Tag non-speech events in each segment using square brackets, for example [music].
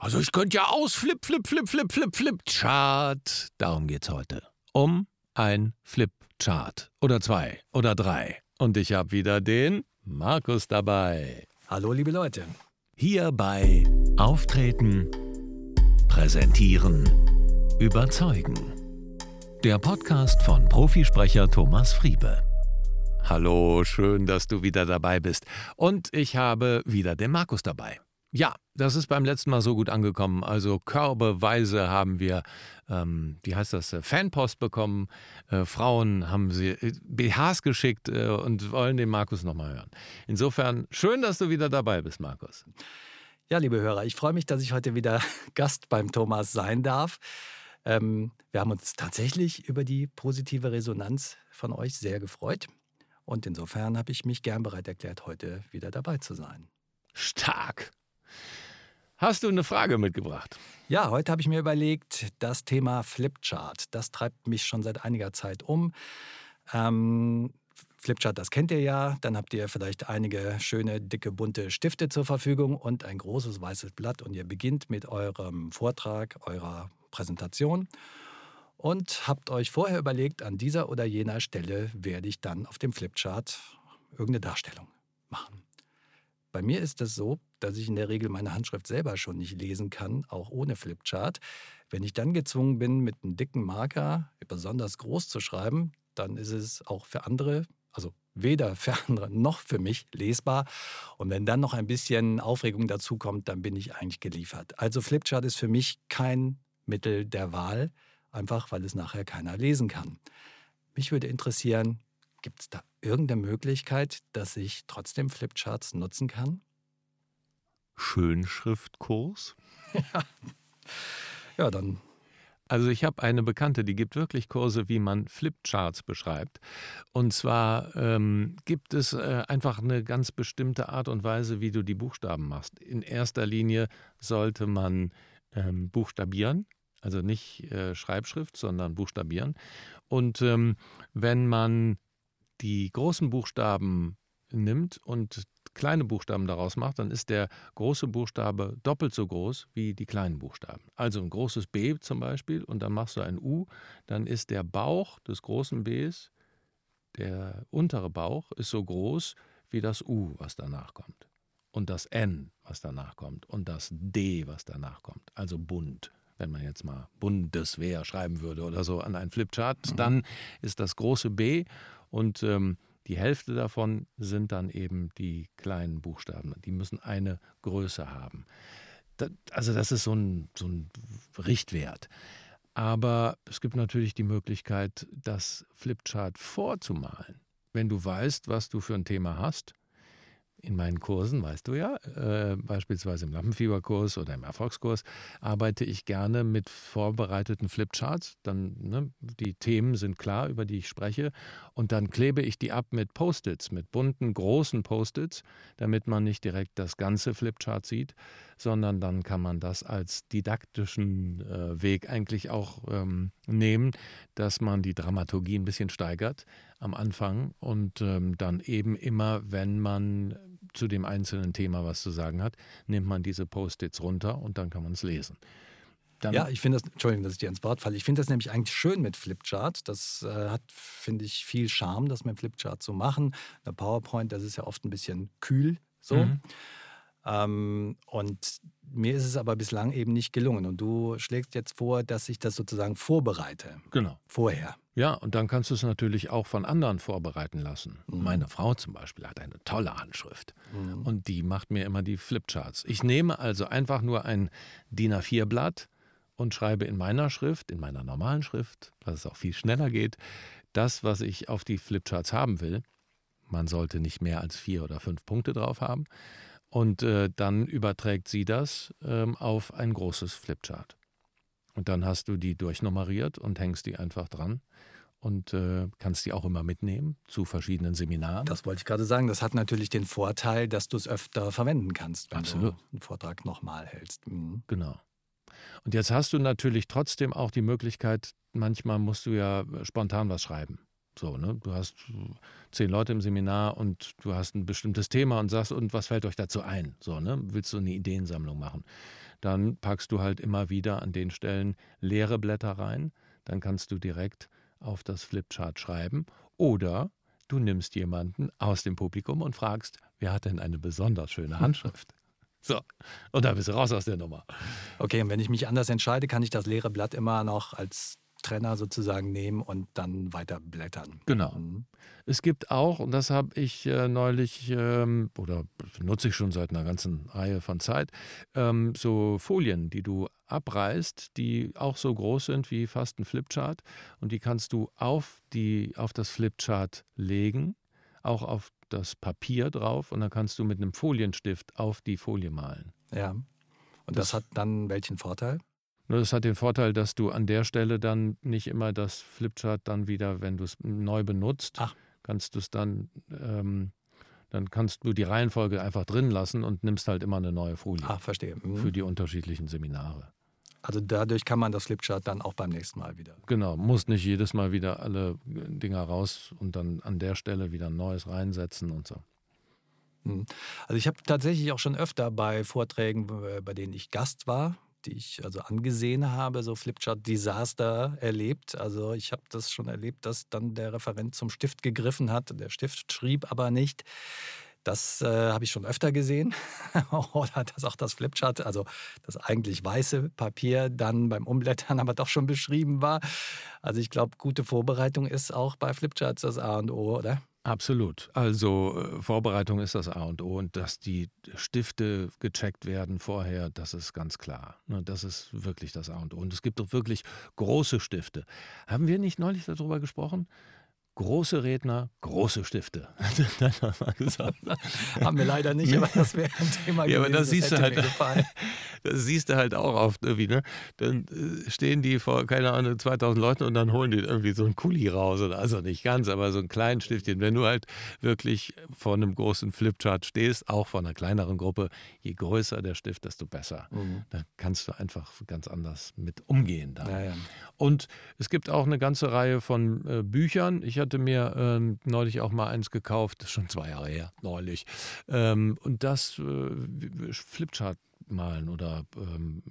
Also ich könnte ja aus Flip, Flip, Flip, Flip, Flip, Flip Chart. Darum geht's heute. Um ein Flip Chart. Oder zwei oder drei. Und ich habe wieder den Markus dabei. Hallo liebe Leute. Hier bei Auftreten, Präsentieren, Überzeugen. Der Podcast von Profisprecher Thomas Friebe. Hallo, schön, dass du wieder dabei bist. Und ich habe wieder den Markus dabei. Ja, das ist beim letzten Mal so gut angekommen. Also körbeweise haben wir, ähm, wie heißt das, äh, Fanpost bekommen. Äh, Frauen haben sie äh, BHs geschickt äh, und wollen den Markus nochmal hören. Insofern schön, dass du wieder dabei bist, Markus. Ja, liebe Hörer, ich freue mich, dass ich heute wieder [laughs] Gast beim Thomas sein darf. Ähm, wir haben uns tatsächlich über die positive Resonanz von euch sehr gefreut. Und insofern habe ich mich gern bereit erklärt, heute wieder dabei zu sein. Stark. Hast du eine Frage mitgebracht? Ja, heute habe ich mir überlegt, das Thema Flipchart, das treibt mich schon seit einiger Zeit um. Ähm, Flipchart, das kennt ihr ja. Dann habt ihr vielleicht einige schöne, dicke, bunte Stifte zur Verfügung und ein großes weißes Blatt. Und ihr beginnt mit eurem Vortrag, eurer Präsentation und habt euch vorher überlegt, an dieser oder jener Stelle werde ich dann auf dem Flipchart irgendeine Darstellung machen. Bei mir ist es so, dass ich in der Regel meine Handschrift selber schon nicht lesen kann, auch ohne Flipchart. Wenn ich dann gezwungen bin, mit einem dicken Marker besonders groß zu schreiben, dann ist es auch für andere, also weder für andere noch für mich lesbar. Und wenn dann noch ein bisschen Aufregung dazu kommt, dann bin ich eigentlich geliefert. Also Flipchart ist für mich kein Mittel der Wahl, einfach weil es nachher keiner lesen kann. Mich würde interessieren, gibt es da irgendeine Möglichkeit, dass ich trotzdem Flipcharts nutzen kann? Schönschriftkurs? ja. [laughs] ja, dann. Also ich habe eine Bekannte, die gibt wirklich Kurse, wie man Flipcharts beschreibt. Und zwar ähm, gibt es äh, einfach eine ganz bestimmte Art und Weise, wie du die Buchstaben machst. In erster Linie sollte man ähm, buchstabieren, also nicht äh, Schreibschrift, sondern buchstabieren. Und ähm, wenn man die großen Buchstaben nimmt und kleine Buchstaben daraus macht, dann ist der große Buchstabe doppelt so groß wie die kleinen Buchstaben. Also ein großes B zum Beispiel und dann machst du ein U, dann ist der Bauch des großen Bs, der untere Bauch, ist so groß wie das U, was danach kommt. Und das N, was danach kommt. Und das D, was danach kommt. Also bunt. Wenn man jetzt mal Bundeswehr schreiben würde oder so an einen Flipchart, mhm. dann ist das große B und ähm, die Hälfte davon sind dann eben die kleinen Buchstaben. Die müssen eine Größe haben. Also das ist so ein, so ein Richtwert. Aber es gibt natürlich die Möglichkeit, das Flipchart vorzumalen. Wenn du weißt, was du für ein Thema hast, in meinen Kursen, weißt du ja, äh, beispielsweise im Lampenfieberkurs oder im Erfolgskurs, arbeite ich gerne mit vorbereiteten Flipcharts. Dann, ne, die Themen sind klar, über die ich spreche. Und dann klebe ich die ab mit Post-its, mit bunten, großen Post-its, damit man nicht direkt das ganze Flipchart sieht, sondern dann kann man das als didaktischen äh, Weg eigentlich auch ähm, nehmen, dass man die Dramaturgie ein bisschen steigert am Anfang und ähm, dann eben immer, wenn man zu dem einzelnen Thema was zu sagen hat, nimmt man diese Post-its runter und dann kann man es lesen. Dann ja, ich finde das, Entschuldigung, dass ich dir ins Wort falle. Ich finde das nämlich eigentlich schön mit Flipchart. Das äh, hat, finde ich, viel Charme, das mit Flipchart zu machen. Eine PowerPoint, das ist ja oft ein bisschen kühl so. Mhm. Ähm, und mir ist es aber bislang eben nicht gelungen. Und du schlägst jetzt vor, dass ich das sozusagen vorbereite. Genau. Vorher. Ja, und dann kannst du es natürlich auch von anderen vorbereiten lassen. Mhm. Meine Frau zum Beispiel hat eine tolle Handschrift. Mhm. Und die macht mir immer die Flipcharts. Ich nehme also einfach nur ein DIN A4-Blatt und schreibe in meiner Schrift, in meiner normalen Schrift, dass es auch viel schneller geht, das, was ich auf die Flipcharts haben will. Man sollte nicht mehr als vier oder fünf Punkte drauf haben. Und äh, dann überträgt sie das ähm, auf ein großes Flipchart. Und dann hast du die durchnummeriert und hängst die einfach dran und äh, kannst die auch immer mitnehmen zu verschiedenen Seminaren. Das wollte ich gerade sagen. Das hat natürlich den Vorteil, dass du es öfter verwenden kannst, wenn Absolut. du einen Vortrag nochmal hältst. Mhm. Genau. Und jetzt hast du natürlich trotzdem auch die Möglichkeit, manchmal musst du ja spontan was schreiben. So, ne? Du hast zehn Leute im Seminar und du hast ein bestimmtes Thema und sagst, und was fällt euch dazu ein? So, ne? Willst du eine Ideensammlung machen? dann packst du halt immer wieder an den Stellen leere Blätter rein. Dann kannst du direkt auf das Flipchart schreiben. Oder du nimmst jemanden aus dem Publikum und fragst, wer hat denn eine besonders schöne Handschrift? [laughs] So, und dann bist du raus aus der Nummer. Okay, und wenn ich mich anders entscheide, kann ich das leere Blatt immer noch als Trenner sozusagen nehmen und dann weiter blättern. Genau. Mhm. Es gibt auch, und das habe ich äh, neulich ähm, oder nutze ich schon seit einer ganzen Reihe von Zeit, ähm, so Folien, die du abreißt, die auch so groß sind wie fast ein Flipchart und die kannst du auf, die, auf das Flipchart legen, auch auf das Papier drauf und dann kannst du mit einem Folienstift auf die Folie malen. Ja. Und das, das hat dann welchen Vorteil? Das hat den Vorteil, dass du an der Stelle dann nicht immer das Flipchart dann wieder, wenn du es neu benutzt, Ach. kannst du es dann, ähm, dann kannst du die Reihenfolge einfach drin lassen und nimmst halt immer eine neue Folie. Ach, verstehe. Mhm. Für die unterschiedlichen Seminare. Also dadurch kann man das Flipchart dann auch beim nächsten Mal wieder. Genau, muss nicht jedes Mal wieder alle Dinger raus und dann an der Stelle wieder ein neues reinsetzen und so. Mhm. Also ich habe tatsächlich auch schon öfter bei Vorträgen, bei denen ich Gast war, die ich also angesehen habe, so Flipchart-Desaster erlebt. Also ich habe das schon erlebt, dass dann der Referent zum Stift gegriffen hat. Der Stift schrieb aber nicht. Das äh, habe ich schon öfter gesehen. [laughs] Oder dass auch das Flipchart, also das eigentlich weiße Papier, dann beim Umblättern aber doch schon beschrieben war. Also ich glaube, gute Vorbereitung ist auch bei Flipcharts das A und O, oder? Absolut. Also äh, Vorbereitung ist das A und O und dass die Stifte gecheckt werden vorher, das ist ganz klar. Ne? Das ist wirklich das A und O. Und es gibt doch wirklich große Stifte. Haben wir nicht neulich darüber gesprochen? Große Redner, große Stifte. [laughs] Haben wir leider nicht, aber das wäre ein Thema ja, gewesen. Aber das, das siehst du halt, [laughs] das siehst du halt auch oft irgendwie, ne? Dann äh, stehen die vor, keine Ahnung, 2000 Leuten und dann holen die irgendwie so einen Kuli raus. Oder, also nicht ganz, aber so einen kleinen Stiftchen. Wenn du halt wirklich vor einem großen Flipchart stehst, auch vor einer kleineren Gruppe, je größer der Stift, desto besser. Mhm. Da kannst du einfach ganz anders mit umgehen. Ja, ja. Und es gibt auch eine ganze Reihe von äh, Büchern. Ich hatte mir ähm, neulich auch mal eins gekauft, das ist schon zwei Jahre her, neulich. Ähm, und das äh, Flipchart malen oder ähm,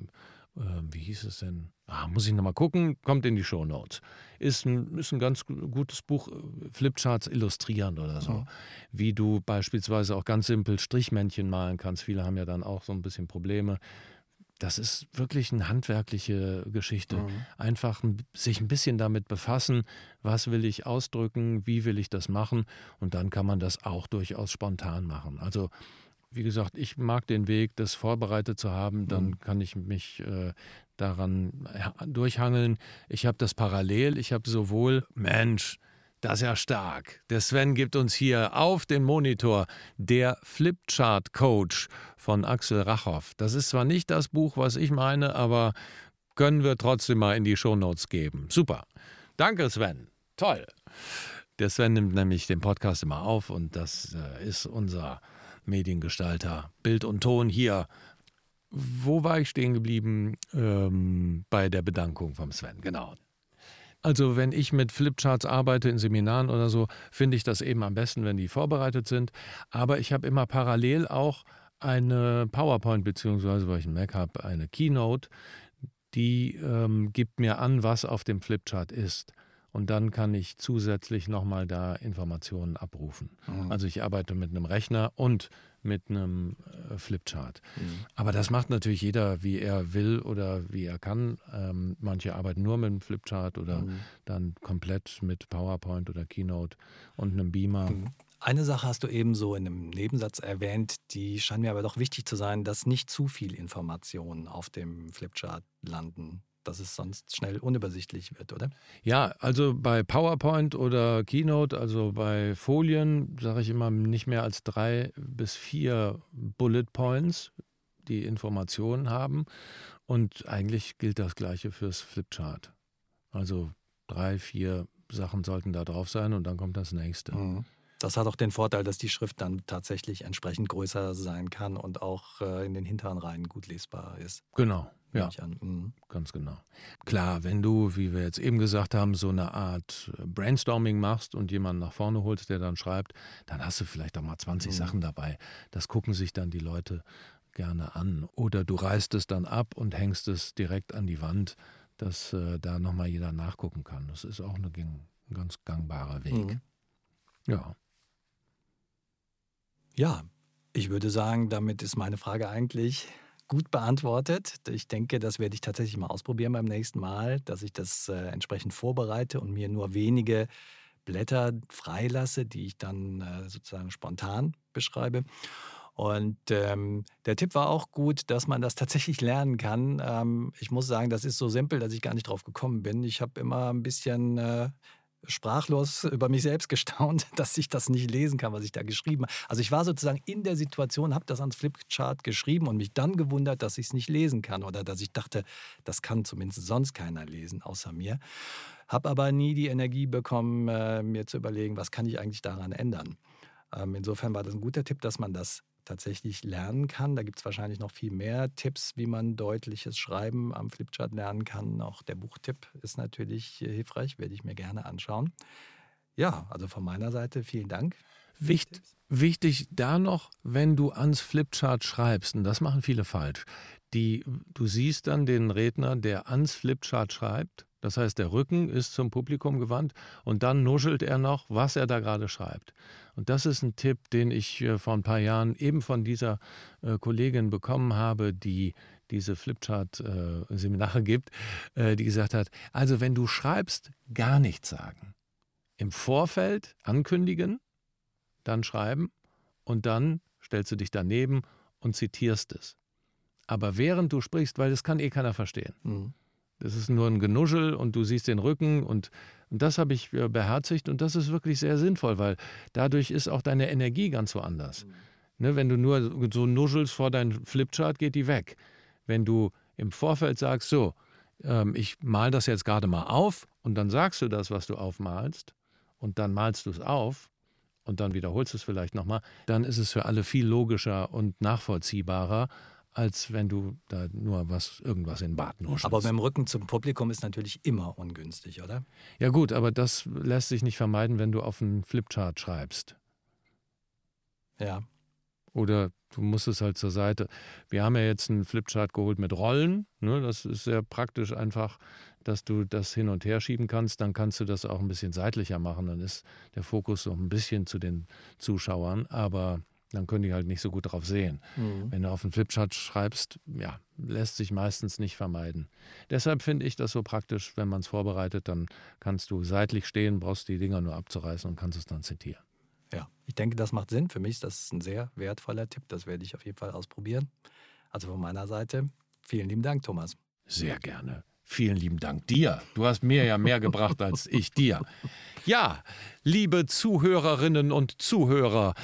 äh, wie hieß es denn? Ah, muss ich nochmal gucken, kommt in die Show Notes. Ist ein, ist ein ganz gutes Buch, äh, Flipcharts illustrieren oder so. Mhm. Wie du beispielsweise auch ganz simpel Strichmännchen malen kannst. Viele haben ja dann auch so ein bisschen Probleme das ist wirklich eine handwerkliche Geschichte. Mhm. Einfach sich ein bisschen damit befassen, was will ich ausdrücken, wie will ich das machen und dann kann man das auch durchaus spontan machen. Also wie gesagt, ich mag den Weg, das vorbereitet zu haben, dann mhm. kann ich mich äh, daran durchhangeln. Ich habe das parallel, ich habe sowohl Mensch, das ist ja stark. Der Sven gibt uns hier auf den Monitor der Flipchart Coach von Axel Rachow. Das ist zwar nicht das Buch, was ich meine, aber können wir trotzdem mal in die Shownotes geben. Super. Danke, Sven. Toll. Der Sven nimmt nämlich den Podcast immer auf und das äh, ist unser Mediengestalter. Bild und Ton hier. Wo war ich stehen geblieben? Ähm, bei der Bedankung vom Sven, genau. Also wenn ich mit Flipcharts arbeite in Seminaren oder so, finde ich das eben am besten, wenn die vorbereitet sind. Aber ich habe immer parallel auch eine PowerPoint, beziehungsweise weil ich einen Mac habe, eine Keynote, die ähm, gibt mir an, was auf dem Flipchart ist. Und dann kann ich zusätzlich nochmal da Informationen abrufen. Mhm. Also ich arbeite mit einem Rechner und mit einem äh, Flipchart. Mhm. Aber das macht natürlich jeder, wie er will oder wie er kann. Ähm, manche arbeiten nur mit einem Flipchart oder mhm. dann komplett mit PowerPoint oder Keynote und einem Beamer. Mhm. Eine Sache hast du eben so in einem Nebensatz erwähnt, die scheint mir aber doch wichtig zu sein, dass nicht zu viel Informationen auf dem Flipchart landen dass es sonst schnell unübersichtlich wird, oder? Ja, also bei PowerPoint oder Keynote, also bei Folien, sage ich immer nicht mehr als drei bis vier Bullet Points, die Informationen haben. Und eigentlich gilt das Gleiche fürs Flipchart. Also drei, vier Sachen sollten da drauf sein und dann kommt das nächste. Mhm. Das hat auch den Vorteil, dass die Schrift dann tatsächlich entsprechend größer sein kann und auch äh, in den hinteren Reihen gut lesbar ist. Genau. Ja, mhm. ganz genau. Klar, wenn du, wie wir jetzt eben gesagt haben, so eine Art äh, Brainstorming machst und jemanden nach vorne holst, der dann schreibt, dann hast du vielleicht auch mal 20 mhm. Sachen dabei. Das gucken sich dann die Leute gerne an. Oder du reißt es dann ab und hängst es direkt an die Wand, dass äh, da nochmal jeder nachgucken kann. Das ist auch eine, ein ganz gangbarer Weg. Mhm. Ja. Ja, ich würde sagen, damit ist meine Frage eigentlich gut beantwortet. Ich denke, das werde ich tatsächlich mal ausprobieren beim nächsten Mal, dass ich das äh, entsprechend vorbereite und mir nur wenige Blätter freilasse, die ich dann äh, sozusagen spontan beschreibe. Und ähm, der Tipp war auch gut, dass man das tatsächlich lernen kann. Ähm, ich muss sagen, das ist so simpel, dass ich gar nicht drauf gekommen bin. Ich habe immer ein bisschen äh, sprachlos über mich selbst gestaunt, [laughs] dass ich das nicht lesen kann, was ich da geschrieben habe. Also ich war sozusagen in der Situation, habe das ans Flipchart geschrieben und mich dann gewundert, dass ich es nicht lesen kann oder dass ich dachte, das kann zumindest sonst keiner lesen außer mir. Habe aber nie die Energie bekommen, äh, mir zu überlegen, was kann ich eigentlich daran ändern. Ähm, insofern war das ein guter Tipp, dass man das tatsächlich lernen kann. Da gibt es wahrscheinlich noch viel mehr Tipps, wie man deutliches Schreiben am Flipchart lernen kann. Auch der Buchtipp ist natürlich äh, hilfreich, werde ich mir gerne anschauen. Ja, also von meiner Seite vielen Dank. Wicht, wichtig da noch, wenn du ans Flipchart schreibst, und das machen viele falsch, die, du siehst dann den Redner, der ans Flipchart schreibt, das heißt, der Rücken ist zum Publikum gewandt und dann nuschelt er noch, was er da gerade schreibt. Und das ist ein Tipp, den ich äh, vor ein paar Jahren eben von dieser äh, Kollegin bekommen habe, die diese Flipchart-Seminare äh, gibt, die gesagt hat, also wenn du schreibst, gar nichts sagen. Im Vorfeld ankündigen, dann schreiben und dann stellst du dich daneben und zitierst es. Aber während du sprichst, weil das kann eh keiner verstehen. Mhm. Das ist nur ein Genuschel und du siehst den Rücken und, und das habe ich äh, beherzigt und das ist wirklich sehr sinnvoll, weil dadurch ist auch deine Energie ganz woanders. Mhm. Ne, wenn du nur so nuschelst vor deinem Flipchart, geht die weg. Wenn du im Vorfeld sagst, so, ähm, ich mal das jetzt gerade mal auf und dann sagst du das, was du aufmalst und dann malst du es auf und dann wiederholst du es vielleicht nochmal, dann ist es für alle viel logischer und nachvollziehbarer, als wenn du da nur was, irgendwas in Bart nuschelst. Aber dem Rücken zum Publikum ist natürlich immer ungünstig, oder? Ja gut, aber das lässt sich nicht vermeiden, wenn du auf einen Flipchart schreibst. Ja. Oder du musst es halt zur Seite. Wir haben ja jetzt einen Flipchart geholt mit Rollen. Ne? Das ist sehr praktisch einfach, dass du das hin und her schieben kannst. Dann kannst du das auch ein bisschen seitlicher machen. Dann ist der Fokus so ein bisschen zu den Zuschauern. Aber dann können die halt nicht so gut drauf sehen. Mhm. Wenn du auf einen Flipchart schreibst, ja, lässt sich meistens nicht vermeiden. Deshalb finde ich das so praktisch, wenn man es vorbereitet, dann kannst du seitlich stehen, brauchst die Dinger nur abzureißen und kannst es dann zitieren. Ja, ich denke, das macht Sinn. Für mich ist das ein sehr wertvoller Tipp. Das werde ich auf jeden Fall ausprobieren. Also von meiner Seite, vielen lieben Dank, Thomas. Sehr gerne. Vielen lieben Dank dir. Du hast mir ja mehr gebracht als ich dir. Ja, liebe Zuhörerinnen und Zuhörer,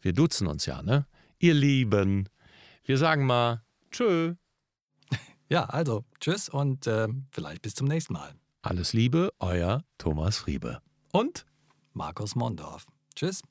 wir duzen uns ja, ne? Ihr Lieben, wir sagen mal Tschö. Ja, also Tschüss und äh, vielleicht bis zum nächsten Mal. Alles Liebe, euer Thomas Friebe. Und Markus Mondorf. Tschüss.